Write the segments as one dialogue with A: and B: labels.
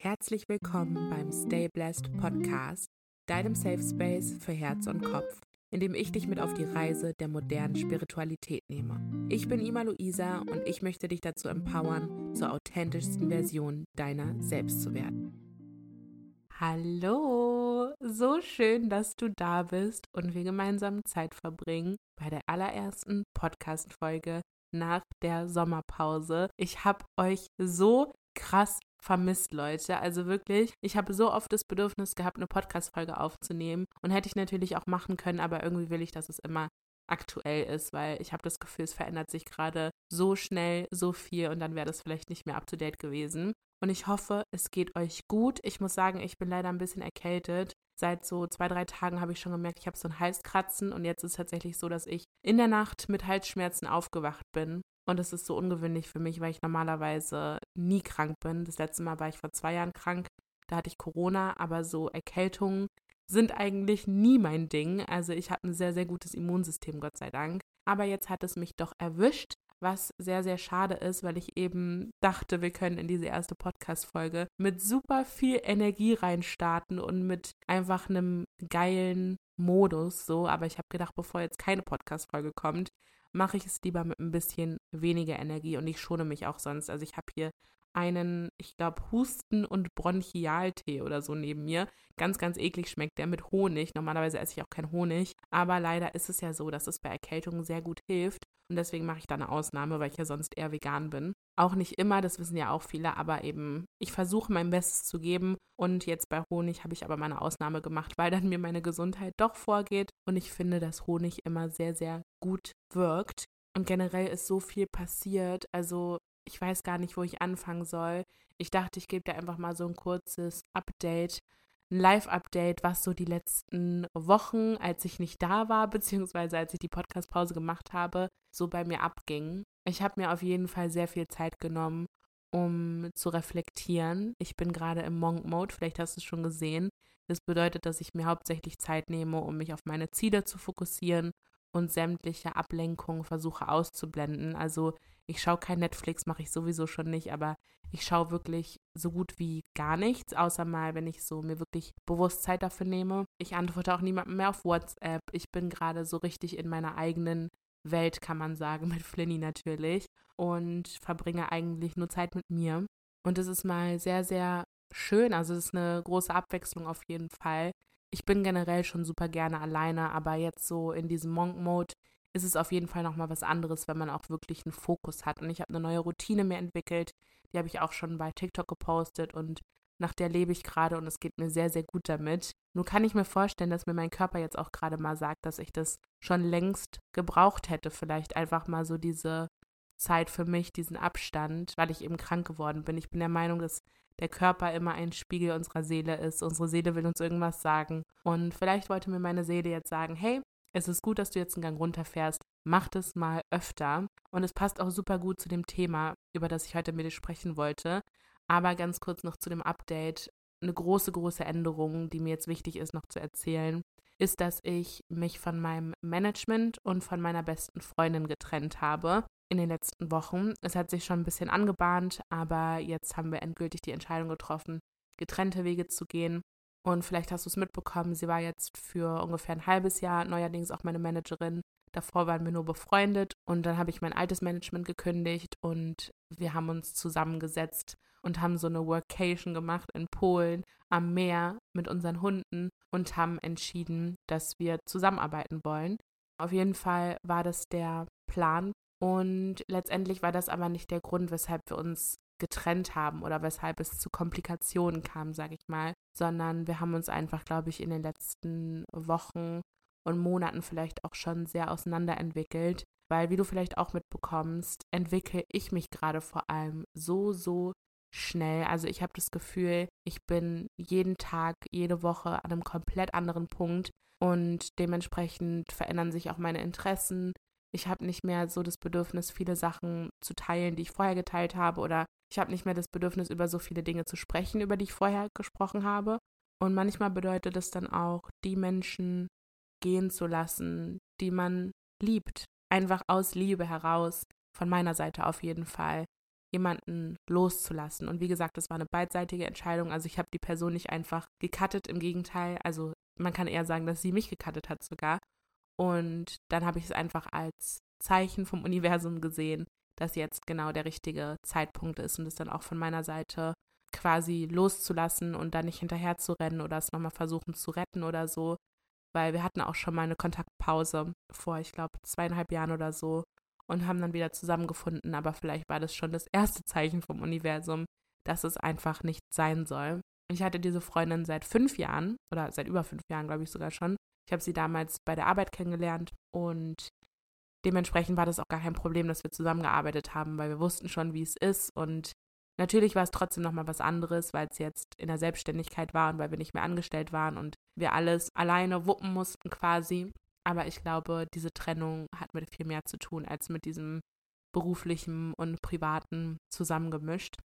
A: Herzlich willkommen beim Stay Blessed Podcast, deinem Safe Space für Herz und Kopf, in dem ich dich mit auf die Reise der modernen Spiritualität nehme. Ich bin Ima Luisa und ich möchte dich dazu empowern, zur authentischsten Version deiner selbst zu werden. Hallo, so schön, dass du da bist und wir gemeinsam Zeit verbringen bei der allerersten Podcast-Folge nach der Sommerpause. Ich habe euch so krass vermisst, Leute. Also wirklich, ich habe so oft das Bedürfnis gehabt, eine Podcast-Folge aufzunehmen und hätte ich natürlich auch machen können, aber irgendwie will ich, dass es immer aktuell ist, weil ich habe das Gefühl, es verändert sich gerade so schnell, so viel und dann wäre das vielleicht nicht mehr up-to-date gewesen. Und ich hoffe, es geht euch gut. Ich muss sagen, ich bin leider ein bisschen erkältet. Seit so zwei, drei Tagen habe ich schon gemerkt, ich habe so ein Halskratzen und jetzt ist es tatsächlich so, dass ich in der Nacht mit Halsschmerzen aufgewacht bin. Und das ist so ungewöhnlich für mich, weil ich normalerweise nie krank bin. Das letzte Mal war ich vor zwei Jahren krank. Da hatte ich Corona, aber so Erkältungen sind eigentlich nie mein Ding. Also ich habe ein sehr, sehr gutes Immunsystem, Gott sei Dank. Aber jetzt hat es mich doch erwischt, was sehr, sehr schade ist, weil ich eben dachte, wir können in diese erste Podcast-Folge mit super viel Energie reinstarten und mit einfach einem geilen Modus so. Aber ich habe gedacht, bevor jetzt keine Podcast-Folge kommt, mache ich es lieber mit ein bisschen weniger Energie und ich schone mich auch sonst. Also ich habe hier einen, ich glaube, Husten- und Bronchialtee oder so neben mir. Ganz, ganz eklig schmeckt der mit Honig. Normalerweise esse ich auch keinen Honig. Aber leider ist es ja so, dass es bei Erkältungen sehr gut hilft. Und deswegen mache ich da eine Ausnahme, weil ich ja sonst eher vegan bin. Auch nicht immer, das wissen ja auch viele, aber eben, ich versuche mein Bestes zu geben. Und jetzt bei Honig habe ich aber meine Ausnahme gemacht, weil dann mir meine Gesundheit doch vorgeht. Und ich finde, dass Honig immer sehr, sehr gut wirkt. Und generell ist so viel passiert. Also ich weiß gar nicht, wo ich anfangen soll. Ich dachte, ich gebe dir einfach mal so ein kurzes Update, ein Live-Update, was so die letzten Wochen, als ich nicht da war, beziehungsweise als ich die Podcast-Pause gemacht habe, so bei mir abging. Ich habe mir auf jeden Fall sehr viel Zeit genommen, um zu reflektieren. Ich bin gerade im Monk-Mode, vielleicht hast du es schon gesehen. Das bedeutet, dass ich mir hauptsächlich Zeit nehme, um mich auf meine Ziele zu fokussieren und sämtliche Ablenkungen versuche auszublenden. Also ich schaue kein Netflix, mache ich sowieso schon nicht, aber ich schaue wirklich so gut wie gar nichts, außer mal, wenn ich so mir wirklich bewusst Zeit dafür nehme. Ich antworte auch niemandem mehr auf WhatsApp. Ich bin gerade so richtig in meiner eigenen Welt, kann man sagen, mit Flinny natürlich und verbringe eigentlich nur Zeit mit mir. Und es ist mal sehr, sehr schön. Also es ist eine große Abwechslung auf jeden Fall. Ich bin generell schon super gerne alleine, aber jetzt so in diesem Monk-Mode ist es auf jeden Fall nochmal was anderes, wenn man auch wirklich einen Fokus hat. Und ich habe eine neue Routine mir entwickelt, die habe ich auch schon bei TikTok gepostet und nach der lebe ich gerade und es geht mir sehr, sehr gut damit. Nur kann ich mir vorstellen, dass mir mein Körper jetzt auch gerade mal sagt, dass ich das schon längst gebraucht hätte, vielleicht einfach mal so diese Zeit für mich, diesen Abstand, weil ich eben krank geworden bin. Ich bin der Meinung, dass der Körper immer ein Spiegel unserer Seele ist. Unsere Seele will uns irgendwas sagen. Und vielleicht wollte mir meine Seele jetzt sagen, hey, es ist gut, dass du jetzt einen Gang runterfährst. Mach das mal öfter. Und es passt auch super gut zu dem Thema, über das ich heute mit dir sprechen wollte. Aber ganz kurz noch zu dem Update. Eine große, große Änderung, die mir jetzt wichtig ist, noch zu erzählen, ist, dass ich mich von meinem Management und von meiner besten Freundin getrennt habe in den letzten Wochen. Es hat sich schon ein bisschen angebahnt, aber jetzt haben wir endgültig die Entscheidung getroffen, getrennte Wege zu gehen. Und vielleicht hast du es mitbekommen, sie war jetzt für ungefähr ein halbes Jahr neuerdings auch meine Managerin. Davor waren wir nur befreundet und dann habe ich mein altes Management gekündigt und wir haben uns zusammengesetzt und haben so eine Workation gemacht in Polen am Meer mit unseren Hunden und haben entschieden, dass wir zusammenarbeiten wollen. Auf jeden Fall war das der Plan und letztendlich war das aber nicht der Grund, weshalb wir uns getrennt haben oder weshalb es zu Komplikationen kam, sage ich mal, sondern wir haben uns einfach, glaube ich, in den letzten Wochen und Monaten vielleicht auch schon sehr auseinanderentwickelt, weil wie du vielleicht auch mitbekommst, entwickle ich mich gerade vor allem so, so schnell. Also ich habe das Gefühl, ich bin jeden Tag, jede Woche an einem komplett anderen Punkt und dementsprechend verändern sich auch meine Interessen, ich habe nicht mehr so das Bedürfnis, viele Sachen zu teilen, die ich vorher geteilt habe, oder ich habe nicht mehr das Bedürfnis, über so viele Dinge zu sprechen, über die ich vorher gesprochen habe. Und manchmal bedeutet es dann auch, die Menschen gehen zu lassen, die man liebt. Einfach aus Liebe heraus, von meiner Seite auf jeden Fall. jemanden loszulassen. Und wie gesagt, das war eine beidseitige Entscheidung. Also ich habe die Person nicht einfach gecuttet, im Gegenteil. Also man kann eher sagen, dass sie mich gecuttet hat sogar. Und dann habe ich es einfach als Zeichen vom Universum gesehen, dass jetzt genau der richtige Zeitpunkt ist und es dann auch von meiner Seite quasi loszulassen und dann nicht hinterher zu rennen oder es nochmal versuchen zu retten oder so. Weil wir hatten auch schon mal eine Kontaktpause vor, ich glaube, zweieinhalb Jahren oder so und haben dann wieder zusammengefunden. Aber vielleicht war das schon das erste Zeichen vom Universum, dass es einfach nicht sein soll. Ich hatte diese Freundin seit fünf Jahren oder seit über fünf Jahren, glaube ich sogar schon. Ich habe sie damals bei der Arbeit kennengelernt und dementsprechend war das auch gar kein Problem, dass wir zusammengearbeitet haben, weil wir wussten schon, wie es ist und Natürlich war es trotzdem nochmal was anderes, weil es jetzt in der Selbstständigkeit war und weil wir nicht mehr angestellt waren und wir alles alleine wuppen mussten quasi. Aber ich glaube, diese Trennung hat mit viel mehr zu tun als mit diesem beruflichen und privaten zusammengemischt.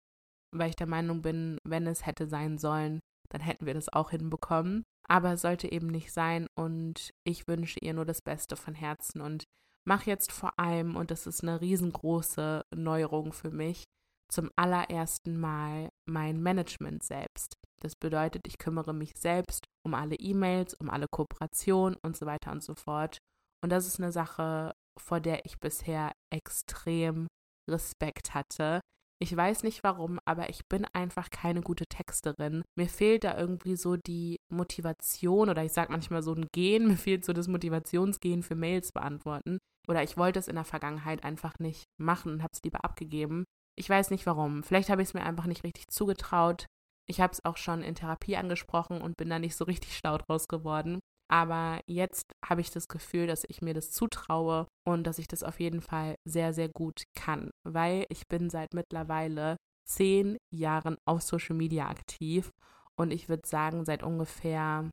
A: Weil ich der Meinung bin, wenn es hätte sein sollen, dann hätten wir das auch hinbekommen. Aber sollte eben nicht sein und ich wünsche ihr nur das Beste von Herzen und mache jetzt vor allem, und das ist eine riesengroße Neuerung für mich, zum allerersten Mal mein Management selbst. Das bedeutet, ich kümmere mich selbst um alle E-Mails, um alle Kooperationen und so weiter und so fort. Und das ist eine Sache, vor der ich bisher extrem Respekt hatte. Ich weiß nicht warum, aber ich bin einfach keine gute Texterin. Mir fehlt da irgendwie so die Motivation oder ich sage manchmal so ein Gen, mir fehlt so das Motivationsgen für Mails beantworten. Oder ich wollte es in der Vergangenheit einfach nicht machen und habe es lieber abgegeben. Ich weiß nicht warum. Vielleicht habe ich es mir einfach nicht richtig zugetraut. Ich habe es auch schon in Therapie angesprochen und bin da nicht so richtig schlau draus geworden. Aber jetzt habe ich das Gefühl, dass ich mir das zutraue und dass ich das auf jeden Fall sehr, sehr gut kann, weil ich bin seit mittlerweile zehn Jahren auf Social Media aktiv und ich würde sagen, seit ungefähr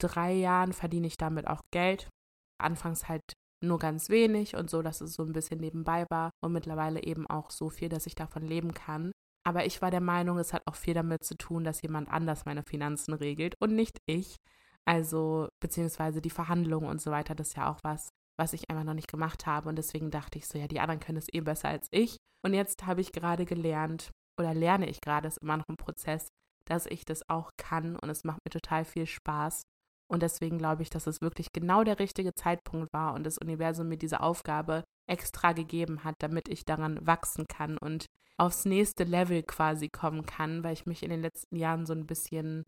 A: drei Jahren verdiene ich damit auch Geld. Anfangs halt nur ganz wenig und so, dass es so ein bisschen nebenbei war und mittlerweile eben auch so viel, dass ich davon leben kann. Aber ich war der Meinung, es hat auch viel damit zu tun, dass jemand anders meine Finanzen regelt und nicht ich. Also, beziehungsweise die Verhandlungen und so weiter, das ist ja auch was, was ich einfach noch nicht gemacht habe. Und deswegen dachte ich so, ja, die anderen können es eh besser als ich. Und jetzt habe ich gerade gelernt, oder lerne ich gerade, ist immer noch ein Prozess, dass ich das auch kann und es macht mir total viel Spaß. Und deswegen glaube ich, dass es wirklich genau der richtige Zeitpunkt war und das Universum mir diese Aufgabe extra gegeben hat, damit ich daran wachsen kann und aufs nächste Level quasi kommen kann, weil ich mich in den letzten Jahren so ein bisschen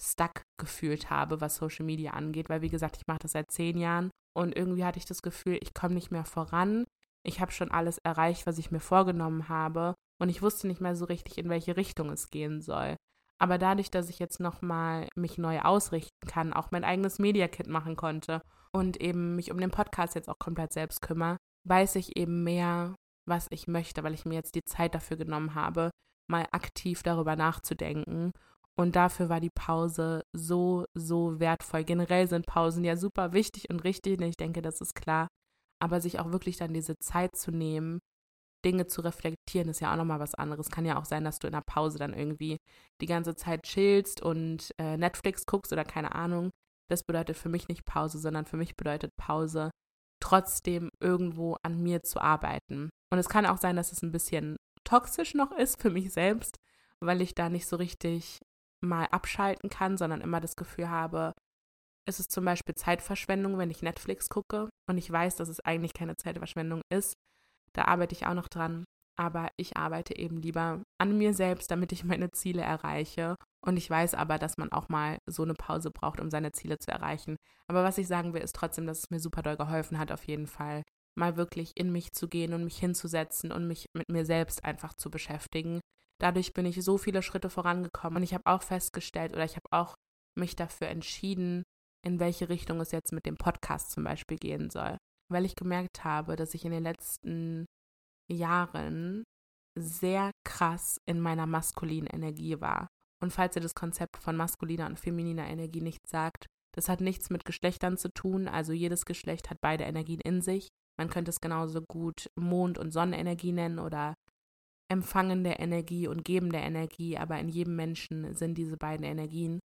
A: stuck gefühlt habe, was Social Media angeht, weil wie gesagt, ich mache das seit zehn Jahren und irgendwie hatte ich das Gefühl, ich komme nicht mehr voran. Ich habe schon alles erreicht, was ich mir vorgenommen habe und ich wusste nicht mehr so richtig, in welche Richtung es gehen soll. Aber dadurch, dass ich jetzt nochmal mich neu ausrichten kann, auch mein eigenes Media-Kit machen konnte und eben mich um den Podcast jetzt auch komplett selbst kümmere, weiß ich eben mehr, was ich möchte, weil ich mir jetzt die Zeit dafür genommen habe, mal aktiv darüber nachzudenken. Und dafür war die Pause so, so wertvoll. Generell sind Pausen ja super wichtig und richtig, ich denke, das ist klar. Aber sich auch wirklich dann diese Zeit zu nehmen, Dinge zu reflektieren, ist ja auch nochmal was anderes. Kann ja auch sein, dass du in der Pause dann irgendwie die ganze Zeit chillst und äh, Netflix guckst oder keine Ahnung. Das bedeutet für mich nicht Pause, sondern für mich bedeutet Pause, trotzdem irgendwo an mir zu arbeiten. Und es kann auch sein, dass es ein bisschen toxisch noch ist für mich selbst, weil ich da nicht so richtig mal abschalten kann, sondern immer das Gefühl habe, es ist zum Beispiel Zeitverschwendung, wenn ich Netflix gucke und ich weiß, dass es eigentlich keine Zeitverschwendung ist, da arbeite ich auch noch dran. Aber ich arbeite eben lieber an mir selbst, damit ich meine Ziele erreiche. Und ich weiß aber, dass man auch mal so eine Pause braucht, um seine Ziele zu erreichen. Aber was ich sagen will, ist trotzdem, dass es mir super doll geholfen hat, auf jeden Fall mal wirklich in mich zu gehen und mich hinzusetzen und mich mit mir selbst einfach zu beschäftigen. Dadurch bin ich so viele Schritte vorangekommen und ich habe auch festgestellt oder ich habe auch mich dafür entschieden, in welche Richtung es jetzt mit dem Podcast zum Beispiel gehen soll weil ich gemerkt habe, dass ich in den letzten Jahren sehr krass in meiner maskulinen Energie war. Und falls ihr das Konzept von maskuliner und femininer Energie nicht sagt, das hat nichts mit Geschlechtern zu tun, also jedes Geschlecht hat beide Energien in sich. Man könnte es genauso gut Mond- und Sonnenenergie nennen oder empfangende Energie und gebende Energie, aber in jedem Menschen sind diese beiden Energien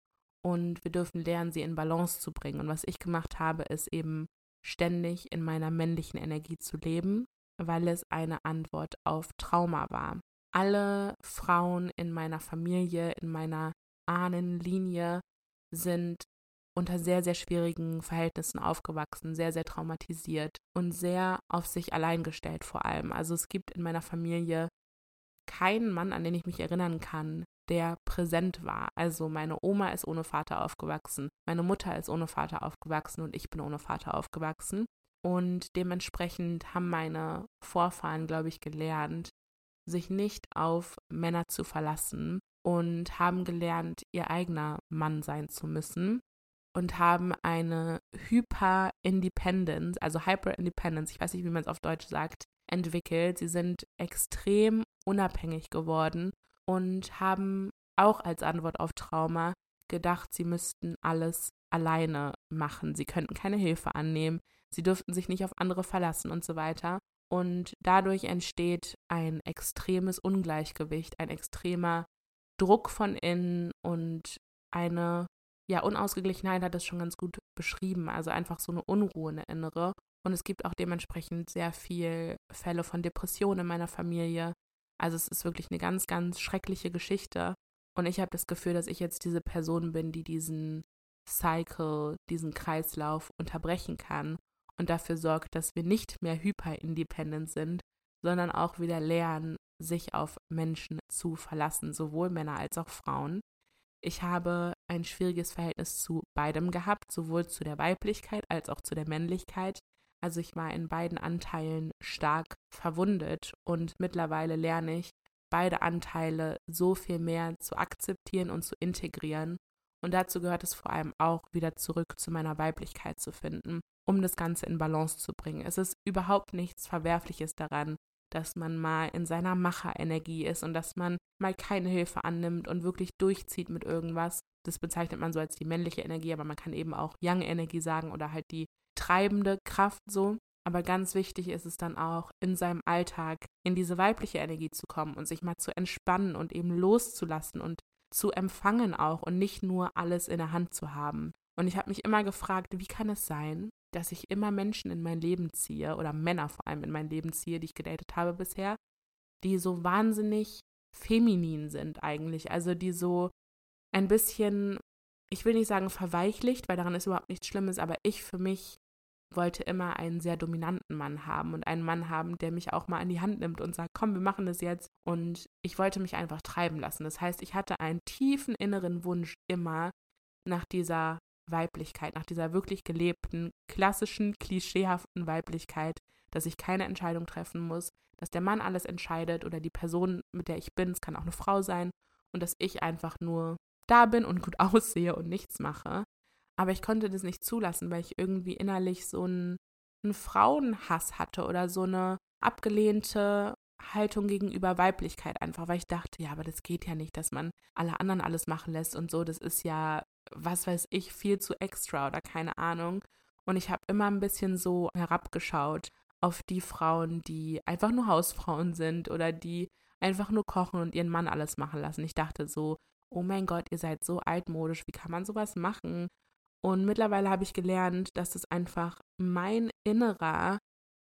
A: und wir dürfen lernen, sie in Balance zu bringen. Und was ich gemacht habe, ist eben ständig in meiner männlichen Energie zu leben weil es eine Antwort auf Trauma war. Alle Frauen in meiner Familie, in meiner Ahnenlinie sind unter sehr, sehr schwierigen Verhältnissen aufgewachsen, sehr, sehr traumatisiert und sehr auf sich allein gestellt vor allem. Also es gibt in meiner Familie keinen Mann, an den ich mich erinnern kann, der präsent war. Also meine Oma ist ohne Vater aufgewachsen, meine Mutter ist ohne Vater aufgewachsen und ich bin ohne Vater aufgewachsen. Und dementsprechend haben meine Vorfahren, glaube ich, gelernt, sich nicht auf Männer zu verlassen und haben gelernt, ihr eigener Mann sein zu müssen und haben eine Hyper-Independence, also Hyper-Independence, ich weiß nicht, wie man es auf Deutsch sagt, entwickelt. Sie sind extrem unabhängig geworden und haben auch als Antwort auf Trauma gedacht, sie müssten alles alleine machen. Sie könnten keine Hilfe annehmen, sie dürften sich nicht auf andere verlassen und so weiter. Und dadurch entsteht ein extremes Ungleichgewicht, ein extremer Druck von innen und eine ja, Unausgeglichenheit hat es schon ganz gut beschrieben. Also einfach so eine Unruhe, eine innere. Und es gibt auch dementsprechend sehr viel Fälle von Depressionen in meiner Familie. Also es ist wirklich eine ganz, ganz schreckliche Geschichte. Und ich habe das Gefühl, dass ich jetzt diese Person bin, die diesen Cycle, diesen Kreislauf unterbrechen kann und dafür sorgt, dass wir nicht mehr hyper-independent sind, sondern auch wieder lernen, sich auf Menschen zu verlassen, sowohl Männer als auch Frauen. Ich habe ein schwieriges Verhältnis zu beidem gehabt, sowohl zu der Weiblichkeit als auch zu der Männlichkeit. Also ich war in beiden Anteilen stark verwundet und mittlerweile lerne ich, beide Anteile so viel mehr zu akzeptieren und zu integrieren. Und dazu gehört es vor allem auch, wieder zurück zu meiner Weiblichkeit zu finden, um das Ganze in Balance zu bringen. Es ist überhaupt nichts Verwerfliches daran, dass man mal in seiner Macherenergie ist und dass man mal keine Hilfe annimmt und wirklich durchzieht mit irgendwas. Das bezeichnet man so als die männliche Energie, aber man kann eben auch Young-Energie sagen oder halt die treibende Kraft so. Aber ganz wichtig ist es dann auch, in seinem Alltag in diese weibliche Energie zu kommen und sich mal zu entspannen und eben loszulassen und zu empfangen auch und nicht nur alles in der Hand zu haben. Und ich habe mich immer gefragt, wie kann es sein, dass ich immer Menschen in mein Leben ziehe oder Männer vor allem in mein Leben ziehe, die ich gedatet habe bisher, die so wahnsinnig feminin sind eigentlich, also die so ein bisschen, ich will nicht sagen verweichlicht, weil daran ist überhaupt nichts Schlimmes, aber ich für mich wollte immer einen sehr dominanten Mann haben und einen Mann haben, der mich auch mal an die Hand nimmt und sagt, komm, wir machen das jetzt. Und ich wollte mich einfach treiben lassen. Das heißt, ich hatte einen tiefen inneren Wunsch immer nach dieser Weiblichkeit, nach dieser wirklich gelebten, klassischen, klischeehaften Weiblichkeit, dass ich keine Entscheidung treffen muss, dass der Mann alles entscheidet oder die Person, mit der ich bin, es kann auch eine Frau sein, und dass ich einfach nur da bin und gut aussehe und nichts mache. Aber ich konnte das nicht zulassen, weil ich irgendwie innerlich so einen, einen Frauenhass hatte oder so eine abgelehnte Haltung gegenüber Weiblichkeit einfach, weil ich dachte, ja, aber das geht ja nicht, dass man alle anderen alles machen lässt und so, das ist ja was weiß ich, viel zu extra oder keine Ahnung. Und ich habe immer ein bisschen so herabgeschaut auf die Frauen, die einfach nur Hausfrauen sind oder die einfach nur kochen und ihren Mann alles machen lassen. Ich dachte so, oh mein Gott, ihr seid so altmodisch, wie kann man sowas machen? Und mittlerweile habe ich gelernt, dass es einfach mein innerer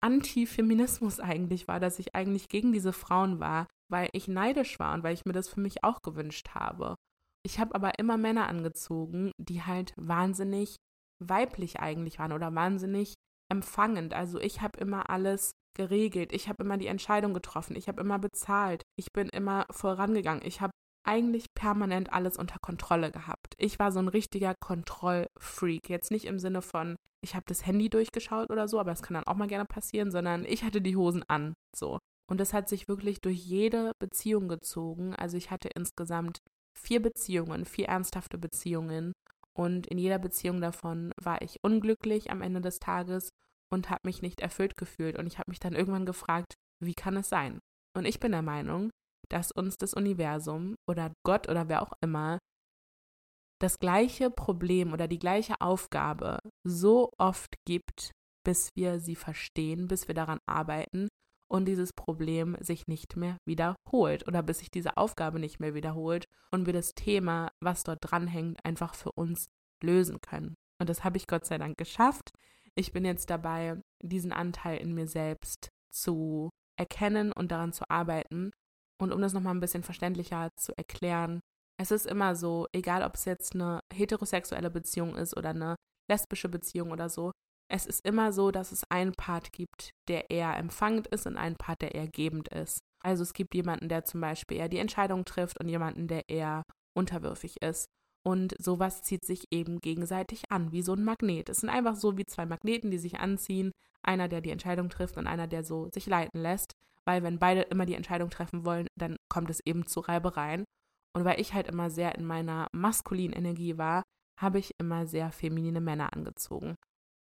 A: Antifeminismus eigentlich war, dass ich eigentlich gegen diese Frauen war, weil ich neidisch war und weil ich mir das für mich auch gewünscht habe. Ich habe aber immer Männer angezogen, die halt wahnsinnig weiblich eigentlich waren oder wahnsinnig empfangend. Also ich habe immer alles geregelt, ich habe immer die Entscheidung getroffen, ich habe immer bezahlt, ich bin immer vorangegangen, ich habe eigentlich permanent alles unter Kontrolle gehabt. Ich war so ein richtiger Kontrollfreak. Jetzt nicht im Sinne von, ich habe das Handy durchgeschaut oder so, aber das kann dann auch mal gerne passieren, sondern ich hatte die Hosen an. So. Und das hat sich wirklich durch jede Beziehung gezogen. Also ich hatte insgesamt vier Beziehungen, vier ernsthafte Beziehungen. Und in jeder Beziehung davon war ich unglücklich am Ende des Tages und habe mich nicht erfüllt gefühlt. Und ich habe mich dann irgendwann gefragt, wie kann es sein? Und ich bin der Meinung, dass uns das Universum oder Gott oder wer auch immer das gleiche Problem oder die gleiche Aufgabe so oft gibt, bis wir sie verstehen, bis wir daran arbeiten und dieses Problem sich nicht mehr wiederholt oder bis sich diese Aufgabe nicht mehr wiederholt und wir das Thema, was dort dranhängt, einfach für uns lösen können. Und das habe ich Gott sei Dank geschafft. Ich bin jetzt dabei, diesen Anteil in mir selbst zu erkennen und daran zu arbeiten. Und um das nochmal ein bisschen verständlicher zu erklären, es ist immer so, egal ob es jetzt eine heterosexuelle Beziehung ist oder eine lesbische Beziehung oder so, es ist immer so, dass es einen Part gibt, der eher empfangend ist und einen Part, der eher gebend ist. Also es gibt jemanden, der zum Beispiel eher die Entscheidung trifft und jemanden, der eher unterwürfig ist. Und sowas zieht sich eben gegenseitig an, wie so ein Magnet. Es sind einfach so wie zwei Magneten, die sich anziehen. Einer, der die Entscheidung trifft und einer, der so sich leiten lässt. Weil wenn beide immer die Entscheidung treffen wollen, dann kommt es eben zu Reibereien. Und weil ich halt immer sehr in meiner maskulinen Energie war, habe ich immer sehr feminine Männer angezogen.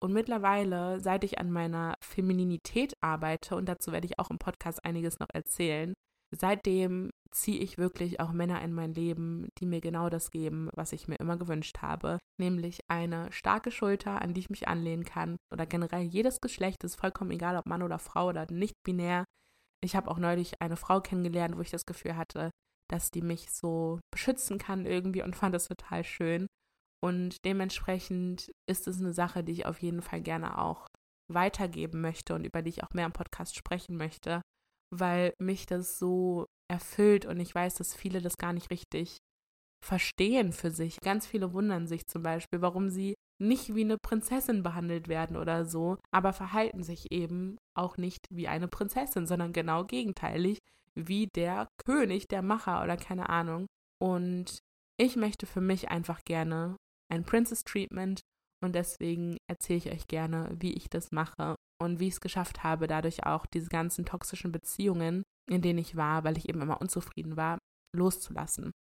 A: Und mittlerweile, seit ich an meiner Femininität arbeite, und dazu werde ich auch im Podcast einiges noch erzählen, seitdem ziehe ich wirklich auch Männer in mein Leben, die mir genau das geben, was ich mir immer gewünscht habe, nämlich eine starke Schulter, an die ich mich anlehnen kann oder generell jedes Geschlecht ist vollkommen egal, ob Mann oder Frau oder nicht binär. Ich habe auch neulich eine Frau kennengelernt, wo ich das Gefühl hatte, dass die mich so beschützen kann irgendwie und fand das total schön. Und dementsprechend ist es eine Sache, die ich auf jeden Fall gerne auch weitergeben möchte und über die ich auch mehr im Podcast sprechen möchte, weil mich das so erfüllt und ich weiß, dass viele das gar nicht richtig verstehen für sich. Ganz viele wundern sich zum Beispiel, warum sie nicht wie eine Prinzessin behandelt werden oder so, aber verhalten sich eben auch nicht wie eine Prinzessin, sondern genau gegenteilig, wie der König, der Macher oder keine Ahnung. Und ich möchte für mich einfach gerne ein Princess Treatment und deswegen erzähle ich euch gerne, wie ich das mache und wie ich es geschafft habe, dadurch auch diese ganzen toxischen Beziehungen, in denen ich war, weil ich eben immer unzufrieden war, loszulassen.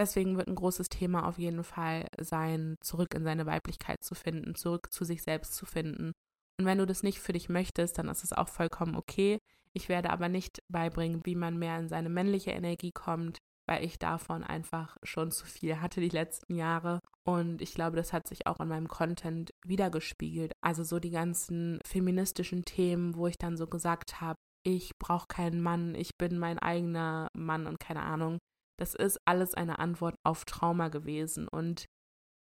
A: Deswegen wird ein großes Thema auf jeden Fall sein, zurück in seine Weiblichkeit zu finden, zurück zu sich selbst zu finden. Und wenn du das nicht für dich möchtest, dann ist es auch vollkommen okay. Ich werde aber nicht beibringen, wie man mehr in seine männliche Energie kommt, weil ich davon einfach schon zu viel hatte die letzten Jahre. Und ich glaube, das hat sich auch in meinem Content wiedergespiegelt. Also so die ganzen feministischen Themen, wo ich dann so gesagt habe, ich brauche keinen Mann, ich bin mein eigener Mann und keine Ahnung. Das ist alles eine Antwort auf Trauma gewesen. Und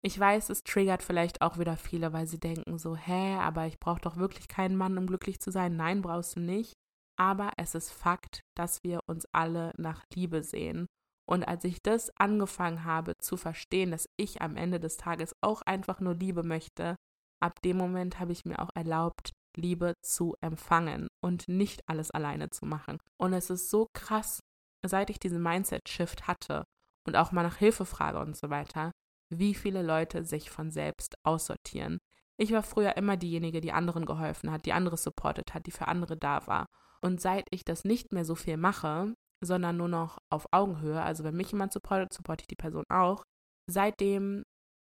A: ich weiß, es triggert vielleicht auch wieder viele, weil sie denken so, hä, aber ich brauche doch wirklich keinen Mann, um glücklich zu sein. Nein, brauchst du nicht. Aber es ist Fakt, dass wir uns alle nach Liebe sehen. Und als ich das angefangen habe zu verstehen, dass ich am Ende des Tages auch einfach nur Liebe möchte, ab dem Moment habe ich mir auch erlaubt, Liebe zu empfangen und nicht alles alleine zu machen. Und es ist so krass, seit ich diesen Mindset-Shift hatte und auch mal nach Hilfe frage und so weiter, wie viele Leute sich von selbst aussortieren. Ich war früher immer diejenige, die anderen geholfen hat, die andere supportet hat, die für andere da war. Und seit ich das nicht mehr so viel mache, sondern nur noch auf Augenhöhe. Also wenn mich jemand supportet, supporte ich die Person auch. Seitdem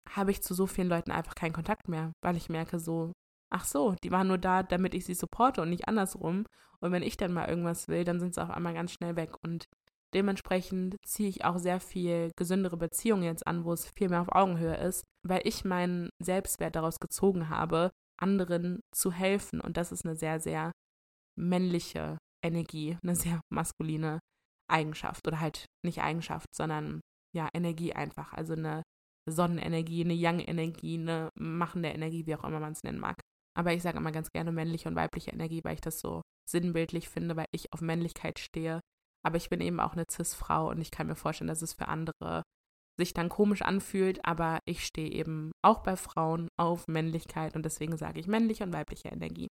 A: habe ich zu so vielen Leuten einfach keinen Kontakt mehr, weil ich merke so, ach so, die waren nur da, damit ich sie supporte und nicht andersrum. Und wenn ich dann mal irgendwas will, dann sind sie auf einmal ganz schnell weg. Und dementsprechend ziehe ich auch sehr viel gesündere Beziehungen jetzt an, wo es viel mehr auf Augenhöhe ist, weil ich meinen Selbstwert daraus gezogen habe, anderen zu helfen. Und das ist eine sehr, sehr männliche Energie, eine sehr maskuline Eigenschaft oder halt nicht Eigenschaft, sondern ja, Energie einfach. Also eine Sonnenenergie, eine Yang-Energie, eine machende Energie, wie auch immer man es nennen mag. Aber ich sage immer ganz gerne männliche und weibliche Energie, weil ich das so sinnbildlich finde, weil ich auf Männlichkeit stehe. Aber ich bin eben auch eine Cis-Frau und ich kann mir vorstellen, dass es für andere sich dann komisch anfühlt, aber ich stehe eben auch bei Frauen auf Männlichkeit und deswegen sage ich männliche und weibliche Energie.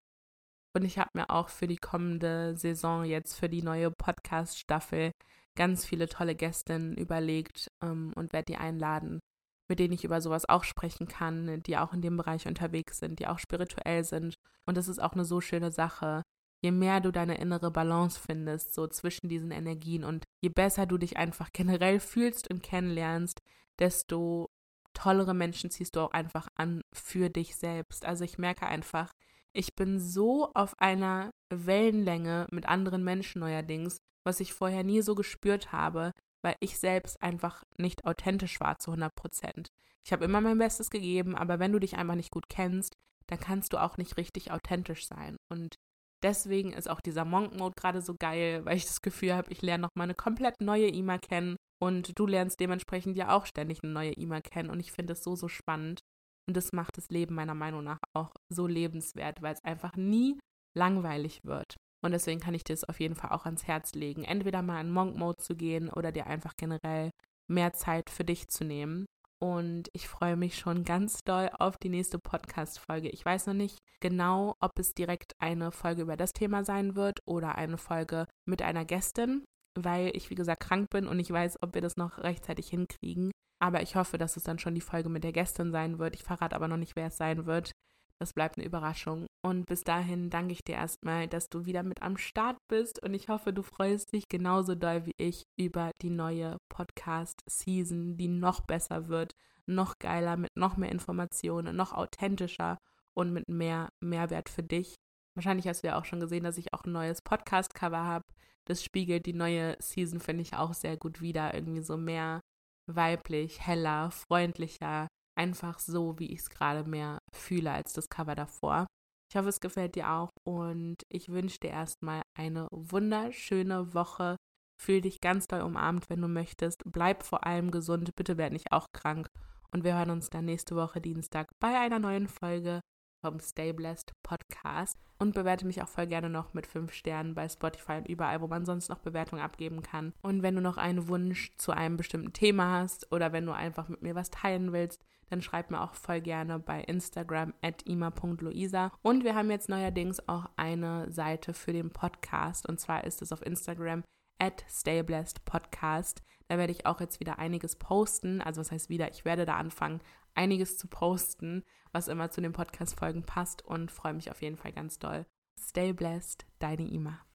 A: Und ich habe mir auch für die kommende Saison jetzt für die neue Podcast-Staffel ganz viele tolle Gästinnen überlegt ähm, und werde die einladen, mit denen ich über sowas auch sprechen kann, die auch in dem Bereich unterwegs sind, die auch spirituell sind. Und das ist auch eine so schöne Sache. Je mehr du deine innere Balance findest, so zwischen diesen Energien und je besser du dich einfach generell fühlst und kennenlernst, desto tollere Menschen ziehst du auch einfach an für dich selbst. Also ich merke einfach, ich bin so auf einer Wellenlänge mit anderen Menschen neuerdings, was ich vorher nie so gespürt habe, weil ich selbst einfach nicht authentisch war zu 100 Prozent. Ich habe immer mein Bestes gegeben, aber wenn du dich einfach nicht gut kennst, dann kannst du auch nicht richtig authentisch sein. Und deswegen ist auch dieser Monk-Mode gerade so geil, weil ich das Gefühl habe, ich lerne noch mal eine komplett neue Ima kennen und du lernst dementsprechend ja auch ständig eine neue Ima kennen und ich finde es so, so spannend. Und das macht das Leben meiner Meinung nach auch so lebenswert, weil es einfach nie langweilig wird. Und deswegen kann ich dir es auf jeden Fall auch ans Herz legen, entweder mal in Monk Mode zu gehen oder dir einfach generell mehr Zeit für dich zu nehmen. Und ich freue mich schon ganz doll auf die nächste Podcast-Folge. Ich weiß noch nicht genau, ob es direkt eine Folge über das Thema sein wird oder eine Folge mit einer Gästin, weil ich, wie gesagt, krank bin und ich weiß, ob wir das noch rechtzeitig hinkriegen. Aber ich hoffe, dass es dann schon die Folge mit der Gästin sein wird. Ich verrate aber noch nicht, wer es sein wird. Das bleibt eine Überraschung. Und bis dahin danke ich dir erstmal, dass du wieder mit am Start bist. Und ich hoffe, du freust dich genauso doll wie ich über die neue Podcast-Season, die noch besser wird, noch geiler, mit noch mehr Informationen, noch authentischer und mit mehr Mehrwert für dich. Wahrscheinlich hast du ja auch schon gesehen, dass ich auch ein neues Podcast-Cover habe. Das spiegelt die neue Season, finde ich, auch sehr gut wieder. Irgendwie so mehr weiblich, heller, freundlicher, einfach so, wie ich es gerade mehr fühle als das Cover davor. Ich hoffe, es gefällt dir auch und ich wünsche dir erstmal eine wunderschöne Woche. Fühl dich ganz doll umarmt, wenn du möchtest. Bleib vor allem gesund, bitte werd nicht auch krank. Und wir hören uns dann nächste Woche Dienstag bei einer neuen Folge vom Stay Blessed Podcast. Und bewerte mich auch voll gerne noch mit 5 Sternen bei Spotify und überall, wo man sonst noch Bewertungen abgeben kann. Und wenn du noch einen Wunsch zu einem bestimmten Thema hast oder wenn du einfach mit mir was teilen willst, dann schreib mir auch voll gerne bei Instagram at ima.luisa. Und wir haben jetzt neuerdings auch eine Seite für den Podcast. Und zwar ist es auf Instagram at stayblessedpodcast. Da werde ich auch jetzt wieder einiges posten. Also was heißt wieder, ich werde da anfangen, einiges zu posten, was immer zu den Podcast-Folgen passt und freue mich auf jeden Fall ganz doll. Stay blessed, deine Ima.